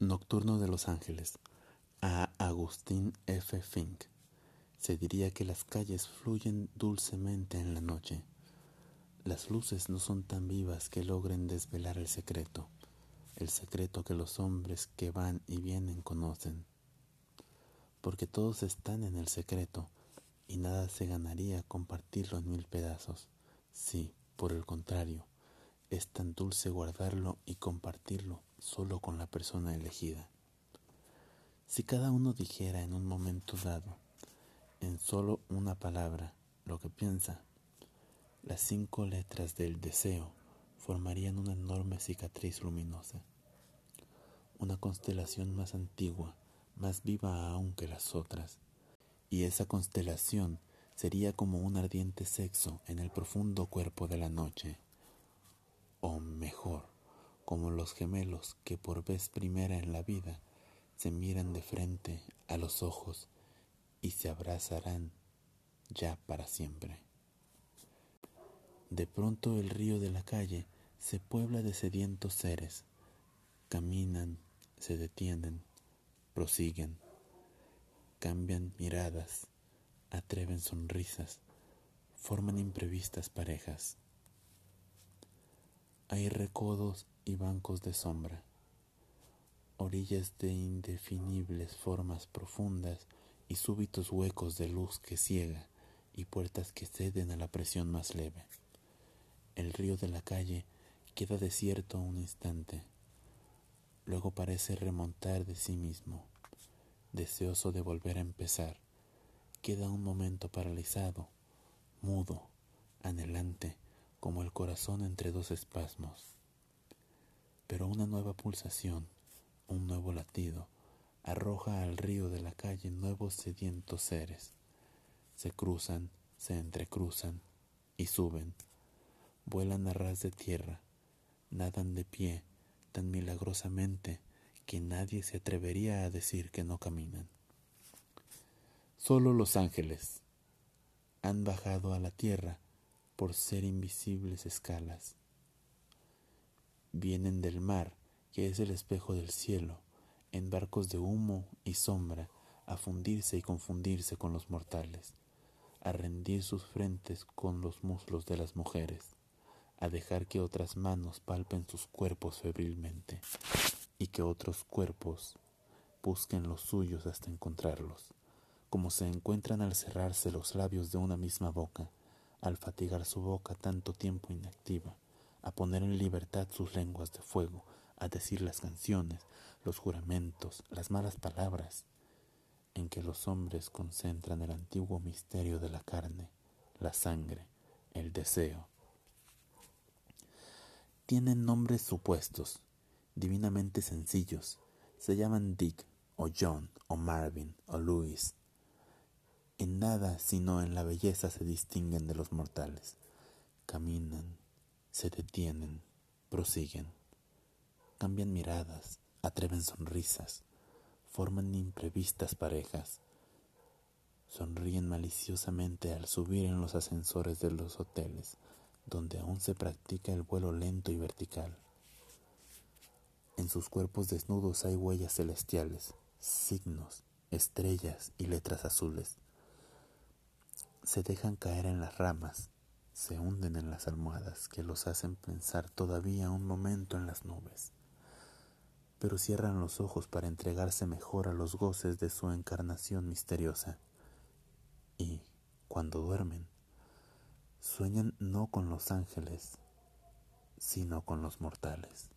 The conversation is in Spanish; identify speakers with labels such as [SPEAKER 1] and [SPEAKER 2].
[SPEAKER 1] Nocturno de los Ángeles, a Agustín F. Fink. Se diría que las calles fluyen dulcemente en la noche. Las luces no son tan vivas que logren desvelar el secreto, el secreto que los hombres que van y vienen conocen. Porque todos están en el secreto y nada se ganaría compartirlo en mil pedazos. Sí, por el contrario, es tan dulce guardarlo y compartirlo solo con la persona elegida. Si cada uno dijera en un momento dado, en solo una palabra, lo que piensa, las cinco letras del deseo formarían una enorme cicatriz luminosa, una constelación más antigua, más viva aún que las otras, y esa constelación sería como un ardiente sexo en el profundo cuerpo de la noche o mejor, como los gemelos que por vez primera en la vida se miran de frente a los ojos y se abrazarán ya para siempre. De pronto el río de la calle se puebla de sedientos seres. Caminan, se detienen, prosiguen, cambian miradas, atreven sonrisas, forman imprevistas parejas. Hay recodos y bancos de sombra, orillas de indefinibles formas profundas y súbitos huecos de luz que ciega y puertas que ceden a la presión más leve. El río de la calle queda desierto un instante, luego parece remontar de sí mismo, deseoso de volver a empezar. Queda un momento paralizado, mudo, anhelante, como el corazón entre dos espasmos. Pero una nueva pulsación, un nuevo latido, arroja al río de la calle nuevos sedientos seres. Se cruzan, se entrecruzan y suben, vuelan a ras de tierra, nadan de pie tan milagrosamente que nadie se atrevería a decir que no caminan. Solo los ángeles han bajado a la tierra por ser invisibles escalas. Vienen del mar, que es el espejo del cielo, en barcos de humo y sombra, a fundirse y confundirse con los mortales, a rendir sus frentes con los muslos de las mujeres, a dejar que otras manos palpen sus cuerpos febrilmente, y que otros cuerpos busquen los suyos hasta encontrarlos, como se encuentran al cerrarse los labios de una misma boca, al fatigar su boca tanto tiempo inactiva, a poner en libertad sus lenguas de fuego, a decir las canciones, los juramentos, las malas palabras, en que los hombres concentran el antiguo misterio de la carne, la sangre, el deseo. Tienen nombres supuestos, divinamente sencillos, se llaman Dick, o John, o Marvin, o Louis, en nada sino en la belleza se distinguen de los mortales. Caminan, se detienen, prosiguen, cambian miradas, atreven sonrisas, forman imprevistas parejas, sonríen maliciosamente al subir en los ascensores de los hoteles, donde aún se practica el vuelo lento y vertical. En sus cuerpos desnudos hay huellas celestiales, signos, estrellas y letras azules se dejan caer en las ramas, se hunden en las almohadas que los hacen pensar todavía un momento en las nubes, pero cierran los ojos para entregarse mejor a los goces de su encarnación misteriosa. Y, cuando duermen, sueñan no con los ángeles, sino con los mortales.